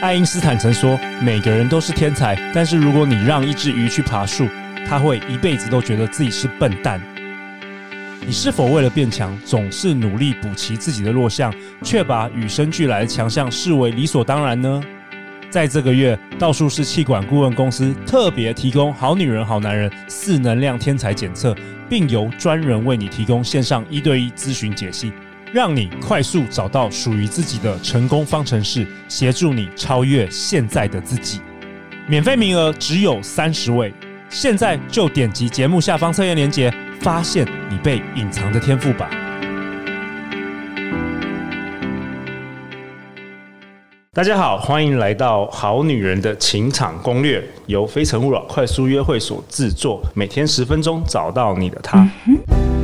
爱因斯坦曾说：“每个人都是天才，但是如果你让一只鱼去爬树，它会一辈子都觉得自己是笨蛋。”你是否为了变强，总是努力补齐自己的弱项，却把与生俱来的强项视为理所当然呢？在这个月，道术士气管顾问公司特别提供“好女人、好男人”四能量天才检测，并由专人为你提供线上一对一咨询解析。让你快速找到属于自己的成功方程式，协助你超越现在的自己。免费名额只有三十位，现在就点击节目下方测验链接，发现你被隐藏的天赋吧！大家好，欢迎来到《好女人的情场攻略》，由非诚勿扰快速约会所制作，每天十分钟，找到你的他。嗯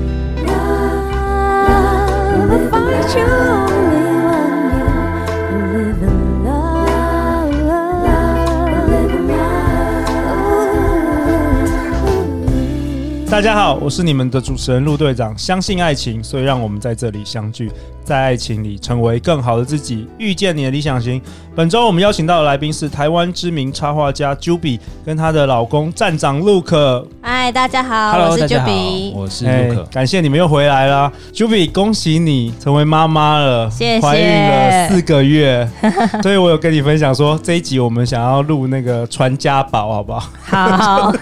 大家好，我是你们的主持人陆队长。相信爱情，所以让我们在这里相聚，在爱情里成为更好的自己，遇见你的理想型。本周我们邀请到的来宾是台湾知名插画家 Juby 跟她的老公站长 Luke。嗨，大家好，Hello, 我是 Juby，我是 Luke。感谢你们又回来啦，Juby，恭喜你成为妈妈了，谢谢，怀孕了四个月，所以我有跟你分享说这一集我们想要录那个传家宝，好不好？好，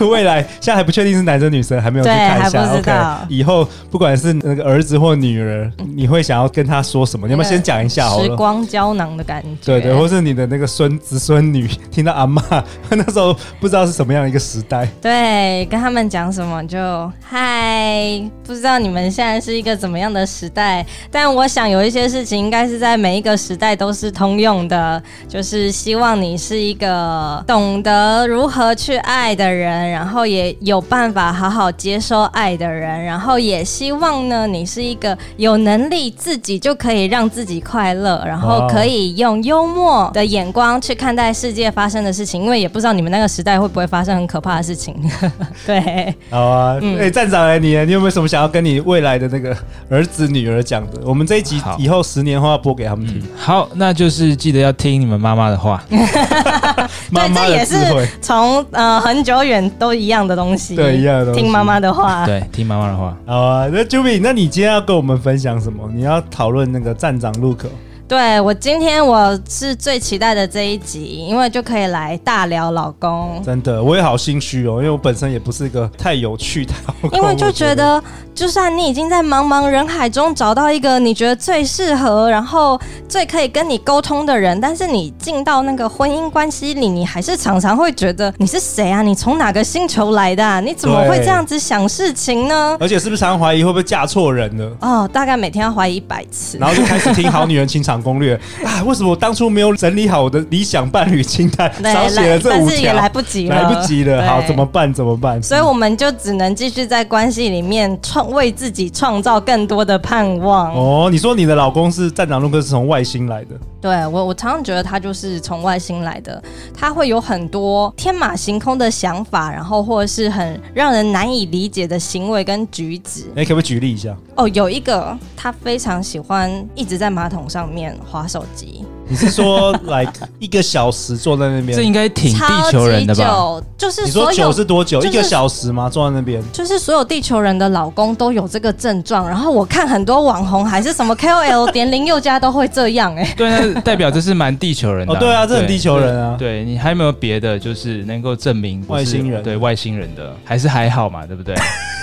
未来现在还不确定是男生女生，还没有去看一下。OK，以后不管是那个儿子或女儿，你会想要跟他说什么？你要不要先讲一下好了？时光胶囊的感觉。对对，或是你的那个孙子孙女听到阿妈 那时候不知道是什么样的一个时代。对，跟他们讲什么就嗨，不知道你们现在是一个怎么样的时代，但我想有一些事情应该是在每一个时代都是通用的，就是希望你是一个懂得如何去爱的人，然后也有办法好好接受爱的人，然后也希望呢，你是一个有能力自己就可以让自己快乐，然后可以用幽默的眼光去看待世界发生的事情，因为也不知道你们那个时代会不会发生很可怕的事情。对，好啊，哎、嗯欸，站长哎，你你有没有什么想要跟你未来的那个儿子女儿讲的？我们这一集以后十年后要播给他们听。嗯、好，那就是记得要听你们妈妈的话。妈妈的智慧。对，这也是从呃。很久远都一样的东西，对，一样的东西。听妈妈的话，对，听妈妈的话。好啊，那 Juby，那你今天要跟我们分享什么？你要讨论那个站长 Luke。对，我今天我是最期待的这一集，因为就可以来大聊老公。真的，我也好心虚哦，因为我本身也不是一个太有趣的老公。因为就觉得，就算你已经在茫茫人海中找到一个你觉得最适合，然后最可以跟你沟通的人，但是你进到那个婚姻关系里，你还是常常会觉得你是谁啊？你从哪个星球来的啊？你怎么会这样子想事情呢？而且是不是常常怀疑会不会嫁错人呢？哦，大概每天要怀疑一百次，然后就开始听好女人情场攻略啊！为什么我当初没有整理好我的理想伴侣清单？少写了这五条，但是也来不及了，来不及了。好，怎么办？怎么办？所以我们就只能继续在关系里面创为自己创造更多的盼望。哦，你说你的老公是站长陆克，是从外星来的？对我，我常常觉得他就是从外星来的。他会有很多天马行空的想法，然后或者是很让人难以理解的行为跟举止。哎，可不可以举例一下？哦，有一个，他非常喜欢一直在马桶上面划手机。你是说，like 一个小时坐在那边？这应该挺地球人的吧？就是你说久是多久？一个小时吗？坐在那边？就是所有地球人的老公都有这个症状。然后我看很多网红还是什么 KOL 连林宥嘉都会这样哎。对，那代表这是蛮地球人的。哦，对啊，这很地球人啊。对，你还有没有别的，就是能够证明外星人？对外星人的还是还好嘛，对不对？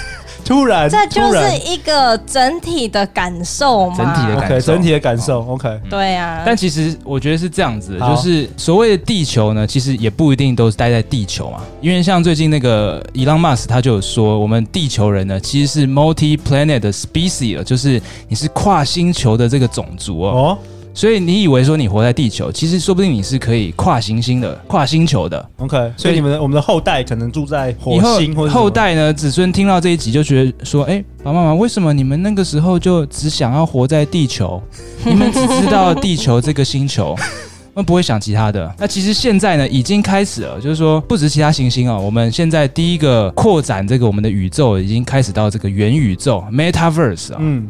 突然，这就是一个整体的感受嘛。整体的感受，okay, 整体的感受。OK，嗯、对呀、啊。但其实我觉得是这样子，就是所谓的地球呢，其实也不一定都是待在地球嘛。因为像最近那个 Elon Musk 他就有说，我们地球人呢其实是 multi-planet 的 species，就是你是跨星球的这个种族哦。哦所以你以为说你活在地球，其实说不定你是可以跨行星的、跨星球的。OK，所以你们的我们的后代可能住在火星或者后代呢，子孙听到这一集就觉得说：“哎，爸爸妈妈，为什么你们那个时候就只想要活在地球？你们只知道地球这个星球，那不会想其他的。那其实现在呢，已经开始了，就是说不止其他行星哦，我们现在第一个扩展这个我们的宇宙，已经开始到这个元宇宙 （Metaverse） 啊。嗯。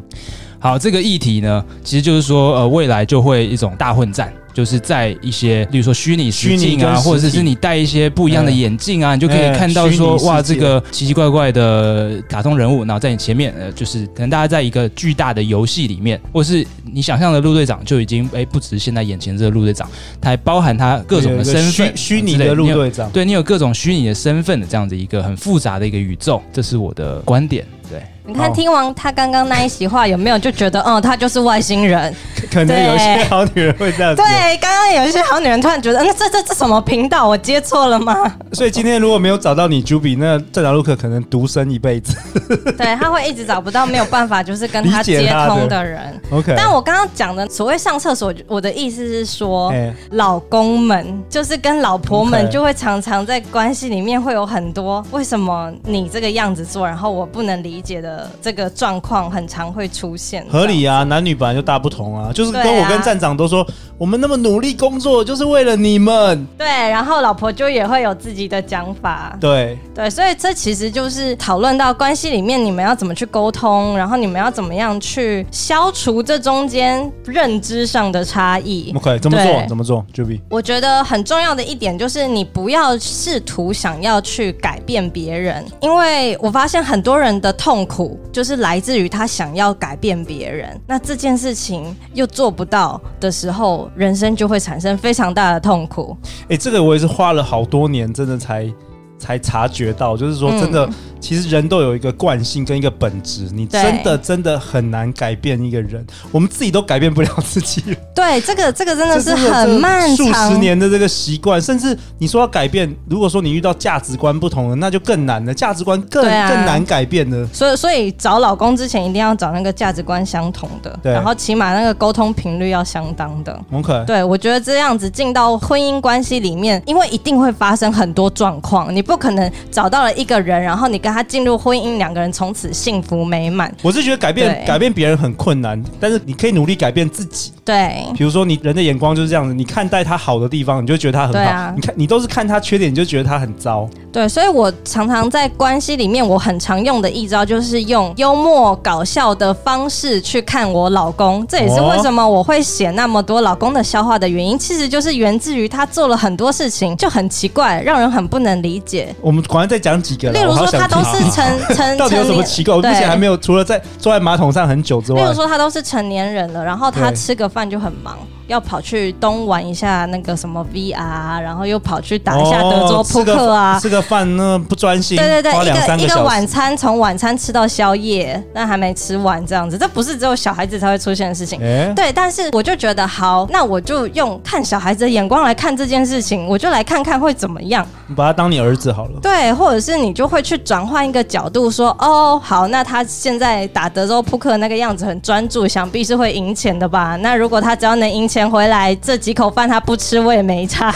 好，这个议题呢，其实就是说，呃，未来就会一种大混战。就是在一些，例如说虚拟实境啊，或者是你戴一些不一样的眼镜啊，欸、你就可以看到说，哇，这个奇奇怪怪的卡通人物，然后在你前面，呃，就是可能大家在一个巨大的游戏里面，或是你想象的陆队长就已经，哎、欸，不只是现在眼前这个陆队长，他还包含他各种的身份，虚拟的陆队长，对你有各种虚拟的身份的这样的一个很复杂的一个宇宙，这是我的观点，对。你看，听完他刚刚那一席话，有没有就觉得，嗯，他就是外星人？可能有一些好女人会这样子。对，刚刚有一些好女人突然觉得，那这这这什么频道？我接错了吗？所以今天如果没有找到你，Juby，那站长陆可可能独身一辈子。对，他会一直找不到没有办法，就是跟他接通的人。OK。但我刚刚讲的所谓上厕所，我的意思是说，老公们就是跟老婆们就会常常在关系里面会有很多为什么你这个样子做，然后我不能理解的这个状。况很常会出现，合理啊，男女本来就大不同啊，就是跟我跟站长都说，我们那么努力工作，就是为了你们。对，然后老婆就也会有自己的讲法。对对，所以这其实就是讨论到关系里面，你们要怎么去沟通，然后你们要怎么样去消除这中间认知上的差异。OK，怎么做？怎么做？Juby，我觉得很重要的一点就是，你不要试图想要去改变别人，因为我发现很多人的痛苦就是来。自于他想要改变别人，那这件事情又做不到的时候，人生就会产生非常大的痛苦。哎、这个我也是花了好多年，真的才。才察觉到，就是说，真的，嗯、其实人都有一个惯性跟一个本质，你真的真的很难改变一个人，我们自己都改变不了自己。对，这个这个真的是很漫长，数十年的这个习惯，甚至你说要改变，如果说你遇到价值观不同的，那就更难了，价值观更、啊、更难改变的。所以，所以找老公之前一定要找那个价值观相同的，对，然后起码那个沟通频率要相当的。OK，对，我觉得这样子进到婚姻关系里面，因为一定会发生很多状况，你不。可能找到了一个人，然后你跟他进入婚姻，两个人从此幸福美满。我是觉得改变改变别人很困难，但是你可以努力改变自己。对，比如说你人的眼光就是这样子，你看待他好的地方，你就觉得他很好；啊、你看你都是看他缺点，你就觉得他很糟。对，所以我常常在关系里面，我很常用的一招就是用幽默搞笑的方式去看我老公。这也是为什么我会写那么多老公的笑话的原因，其实就是源自于他做了很多事情就很奇怪，让人很不能理解。我们赶快再讲几个，例如说他都是成 成，到底有什么奇怪？我目前还没有，除了在坐在马桶上很久之外，例如说他都是成年人了，然后他吃个饭就很忙。要跑去东玩一下那个什么 VR，然后又跑去打一下德州扑克啊，吃个饭那不专心。对对对，一个一个晚餐从晚餐吃到宵夜，但还没吃完这样子，这不是只有小孩子才会出现的事情。欸、对，但是我就觉得好，那我就用看小孩子的眼光来看这件事情，我就来看看会怎么样。你把他当你儿子好了。对，或者是你就会去转换一个角度说，哦，好，那他现在打德州扑克那个样子很专注，想必是会赢钱的吧？那如果他只要能赢钱。回来，这几口饭他不吃，我也没差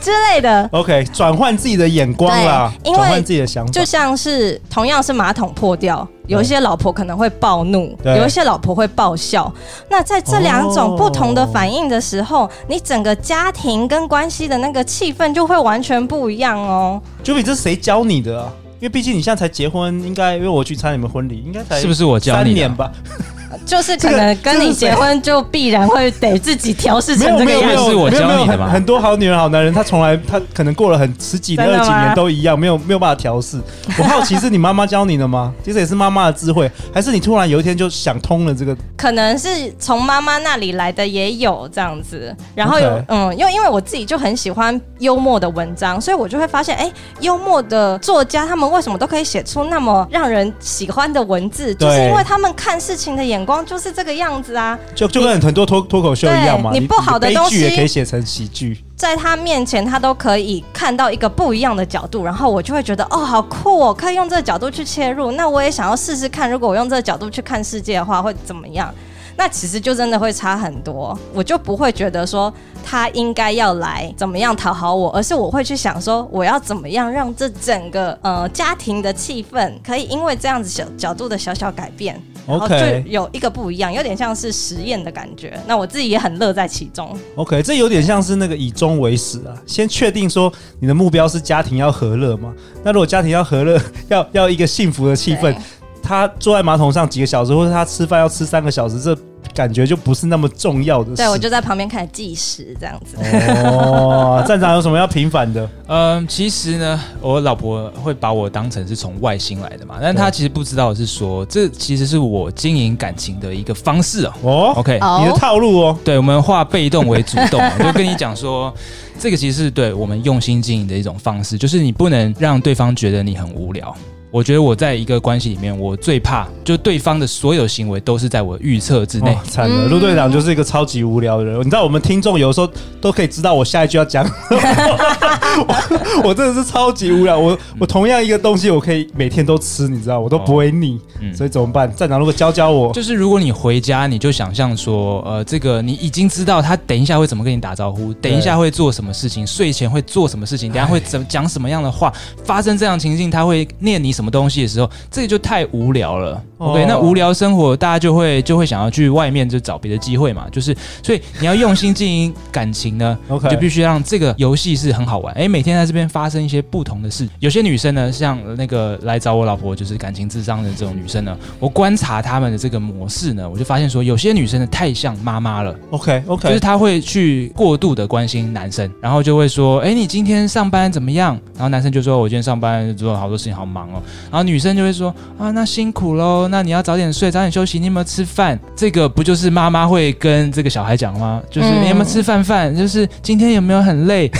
之类的。OK，转换自己的眼光啦，转换自己的想法。就像是同样是马桶破掉，有一些老婆可能会暴怒，有一些老婆会爆笑。那在这两种不同的反应的时候，你整个家庭跟关系的那个气氛就会完全不一样哦。Juby，这是谁教你的啊？因为毕竟你现在才结婚，应该因为我去参加你们婚礼，应该才是不是我教你三年吧？就是可能跟你结婚就必然会得自己调试成这个样子。没有没有没有没有很很多好女人好男人，他从来他可能过了很十几年二十几年都一样，没有没有办法调试。我好奇是你妈妈教你的吗？其实也是妈妈的智慧，还是你突然有一天就想通了这个？可能是从妈妈那里来的也有这样子。然后有.嗯，因为因为我自己就很喜欢幽默的文章，所以我就会发现，哎、欸，幽默的作家他们为什么都可以写出那么让人喜欢的文字？就是因为他们看事情的眼光就是这个样子啊，就就跟很多脱脱口秀一样嘛。你不好的东西也可以写成喜剧，在他面前他都可以看到一个不一样的角度，然后我就会觉得哦，好酷哦，可以用这个角度去切入。那我也想要试试看，如果我用这个角度去看世界的话，会怎么样？那其实就真的会差很多，我就不会觉得说他应该要来怎么样讨好我，而是我会去想说我要怎么样让这整个呃家庭的气氛可以因为这样子小角度的小小改变，然后就有一个不一样，有点像是实验的感觉。那我自己也很乐在其中。OK，这有点像是那个以终为始啊，先确定说你的目标是家庭要和乐嘛。那如果家庭要和乐，要要一个幸福的气氛，他坐在马桶上几个小时，或者他吃饭要吃三个小时，这。感觉就不是那么重要的事。对，我就在旁边开始计时这样子。哦，站长有什么要平反的？嗯，其实呢，我老婆会把我当成是从外星来的嘛，但她其实不知道是说，这其实是我经营感情的一个方式哦。哦，OK，你的套路哦。对，我们化被动为主动，就跟你讲说。这个其实是对我们用心经营的一种方式，就是你不能让对方觉得你很无聊。我觉得我在一个关系里面，我最怕就对方的所有行为都是在我预测之内。惨了，陆队长就是一个超级无聊的人。你知道，我们听众有的时候都可以知道我下一句要讲。我，我真的是超级无聊。我我同样一个东西，我可以每天都吃，你知道，我都不会腻。嗯所以怎么办？站长，如果教教我，就是如果你回家，你就想象说，呃，这个你已经知道他等一下会怎么跟你打招呼，等一下会做什么事情，睡前会做什么事情，等下会怎么讲什么样的话，发生这样情境，他会念你什么东西的时候，这个就太无聊了。OK，那无聊生活，大家就会就会想要去外面就找别的机会嘛。就是，所以你要用心经营感情呢，OK，就必须让这个游戏是很好玩。哎，每天在这边发生一些不同的事。有些女生呢，像那个来找我老婆就是感情智商的这种女生呢，我观察她们的这个模式呢，我就发现说，有些女生呢太像妈妈了。OK OK，就是她会去过度的关心男生，然后就会说，哎，你今天上班怎么样？然后男生就说，我今天上班做了好多事情，好忙哦。然后女生就会说，啊，那辛苦喽，那你要早点睡，早点休息。你有没有吃饭？这个不就是妈妈会跟这个小孩讲吗？就是你有没有吃饭饭？就是今天有没有很累？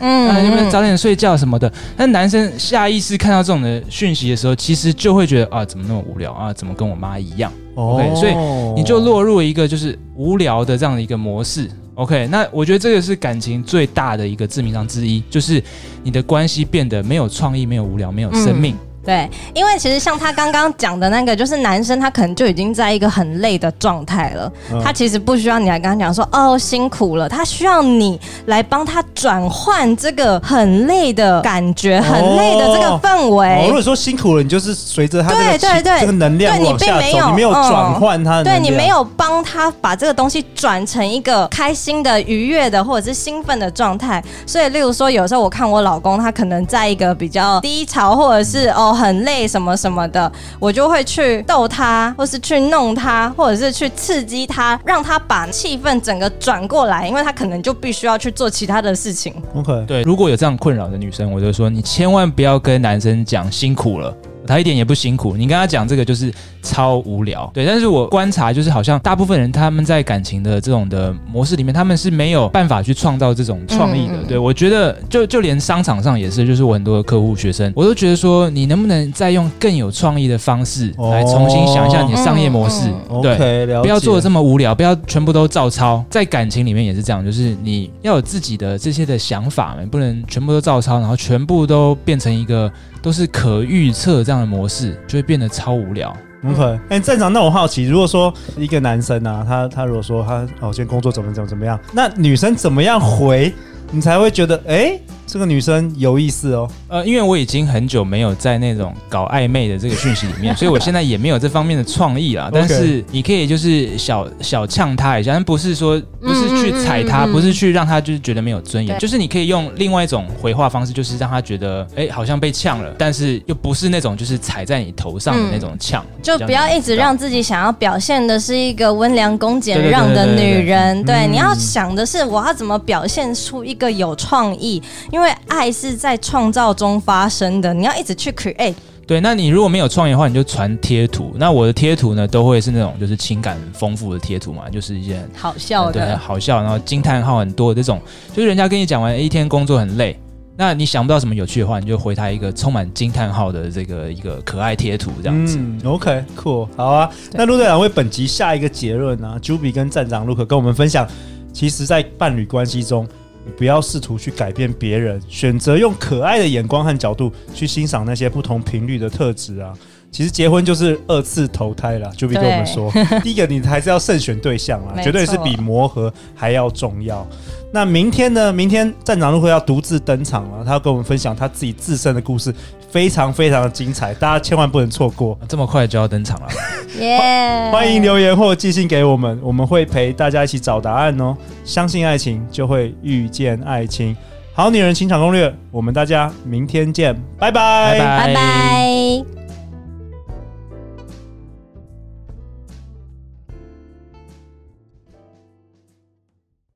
嗯，啊，有没有早点睡觉什么的？那男生下意识看到这种的讯息的时候，其实就会觉得啊，怎么那么无聊啊？怎么跟我妈一样？OK，所以你就落入一个就是无聊的这样的一个模式。OK，那我觉得这个是感情最大的一个致命伤之一，就是你的关系变得没有创意、没有无聊、没有生命。嗯对，因为其实像他刚刚讲的那个，就是男生他可能就已经在一个很累的状态了，嗯、他其实不需要你来跟他讲说哦辛苦了，他需要你来帮他转换这个很累的感觉，很累的这个氛围。哦哦、如果说辛苦了，你就是随着他这个对对对这个能量往下走，你并没有，你没有转换他对你没有帮他把这个东西转成一个开心的、愉悦的或者是兴奋的状态。所以，例如说，有时候我看我老公，他可能在一个比较低潮，或者是哦。很累什么什么的，我就会去逗他，或是去弄他，或者是去刺激他，让他把气氛整个转过来，因为他可能就必须要去做其他的事情。OK，对，如果有这样困扰的女生，我就说你千万不要跟男生讲辛苦了。他一点也不辛苦，你跟他讲这个就是超无聊，对。但是我观察就是，好像大部分人他们在感情的这种的模式里面，他们是没有办法去创造这种创意的。嗯、对我觉得，就就连商场上也是，就是我很多的客户学生，我都觉得说，你能不能再用更有创意的方式来重新想一下你的商业模式？哦、对，okay, 不要做的这么无聊，不要全部都照抄。在感情里面也是这样，就是你要有自己的这些的想法，不能全部都照抄，然后全部都变成一个。都是可预测这样的模式，就会变得超无聊。OK，哎，站长，那我好奇，如果说一个男生啊，他他如果说他哦，今天工作怎么怎么怎么样，那女生怎么样回，你才会觉得哎？欸这个女生有意思哦，呃，因为我已经很久没有在那种搞暧昧的这个讯息里面，所以我现在也没有这方面的创意啦。但是你可以就是小小呛她一下，但不是说不是去踩她，不是去让她就是觉得没有尊严，就是你可以用另外一种回话方式，就是让她觉得哎，好像被呛了，但是又不是那种就是踩在你头上的那种呛，就不要一直让自己想要表现的是一个温良恭俭让的女人。对，你要想的是我要怎么表现出一个有创意。因为爱是在创造中发生的，你要一直去 create。对，那你如果没有创意的话，你就传贴图。那我的贴图呢，都会是那种就是情感丰富的贴图嘛，就是一些好笑的，对，好笑，然后惊叹号很多的这种，就是人家跟你讲完一天工作很累，那你想不到什么有趣的话，你就回他一个充满惊叹号的这个一个可爱贴图，这样子。嗯，OK，cool，好啊。那陆队长为本集下一个结论呢？Juby 跟站长陆可跟我们分享，其实，在伴侣关系中。不要试图去改变别人，选择用可爱的眼光和角度去欣赏那些不同频率的特质啊。其实结婚就是二次投胎了，就比跟我们说，第一个你还是要慎选对象啊，绝对是比磨合还要重要。那明天呢？明天站长如果要独自登场了，他要跟我们分享他自己自身的故事，非常非常的精彩，大家千万不能错过。这么快就要登场了，耶欢迎留言或寄信给我们，我们会陪大家一起找答案哦。相信爱情，就会遇见爱情。好女人情场攻略，我们大家明天见，拜拜，拜拜。